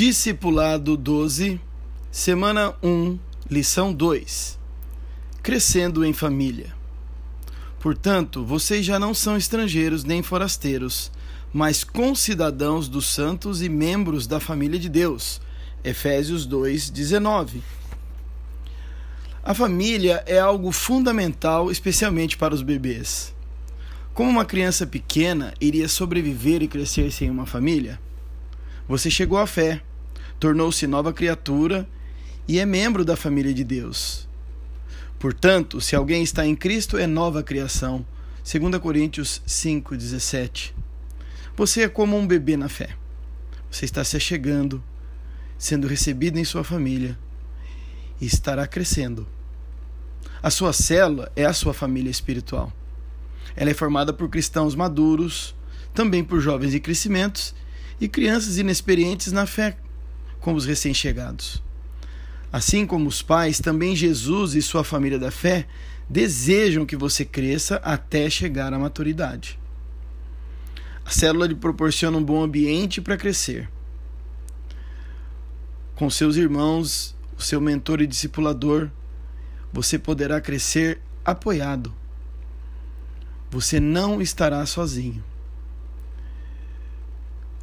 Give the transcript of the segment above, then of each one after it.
Discipulado 12, semana 1, lição 2: Crescendo em família. Portanto, vocês já não são estrangeiros nem forasteiros, mas concidadãos dos santos e membros da família de Deus. Efésios 2, 19. A família é algo fundamental, especialmente para os bebês. Como uma criança pequena iria sobreviver e crescer sem uma família? Você chegou à fé, tornou-se nova criatura e é membro da família de Deus. Portanto, se alguém está em Cristo, é nova criação. 2 Coríntios 5,17. Você é como um bebê na fé. Você está se achegando, sendo recebido em sua família e estará crescendo. A sua célula é a sua família espiritual. Ela é formada por cristãos maduros, também por jovens em crescimentos e crianças inexperientes na fé, como os recém-chegados. Assim como os pais, também Jesus e sua família da fé desejam que você cresça até chegar à maturidade. A célula lhe proporciona um bom ambiente para crescer. Com seus irmãos, o seu mentor e discipulador, você poderá crescer apoiado. Você não estará sozinho.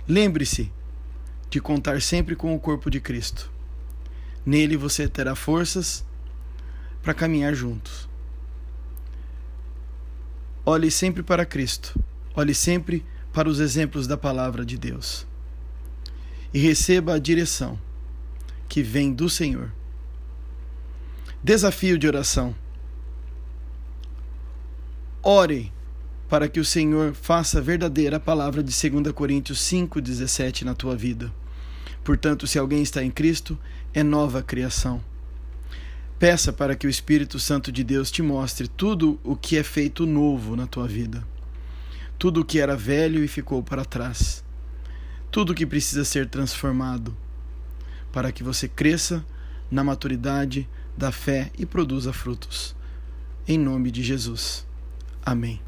Lembre-se de contar sempre com o corpo de Cristo. Nele você terá forças para caminhar juntos. Olhe sempre para Cristo. Olhe sempre para os exemplos da palavra de Deus. E receba a direção que vem do Senhor. Desafio de oração. Ore para que o Senhor faça verdadeira a palavra de 2 Coríntios 5,17 na tua vida. Portanto, se alguém está em Cristo, é nova criação. Peça para que o Espírito Santo de Deus te mostre tudo o que é feito novo na tua vida. Tudo o que era velho e ficou para trás. Tudo o que precisa ser transformado para que você cresça na maturidade da fé e produza frutos. Em nome de Jesus. Amém.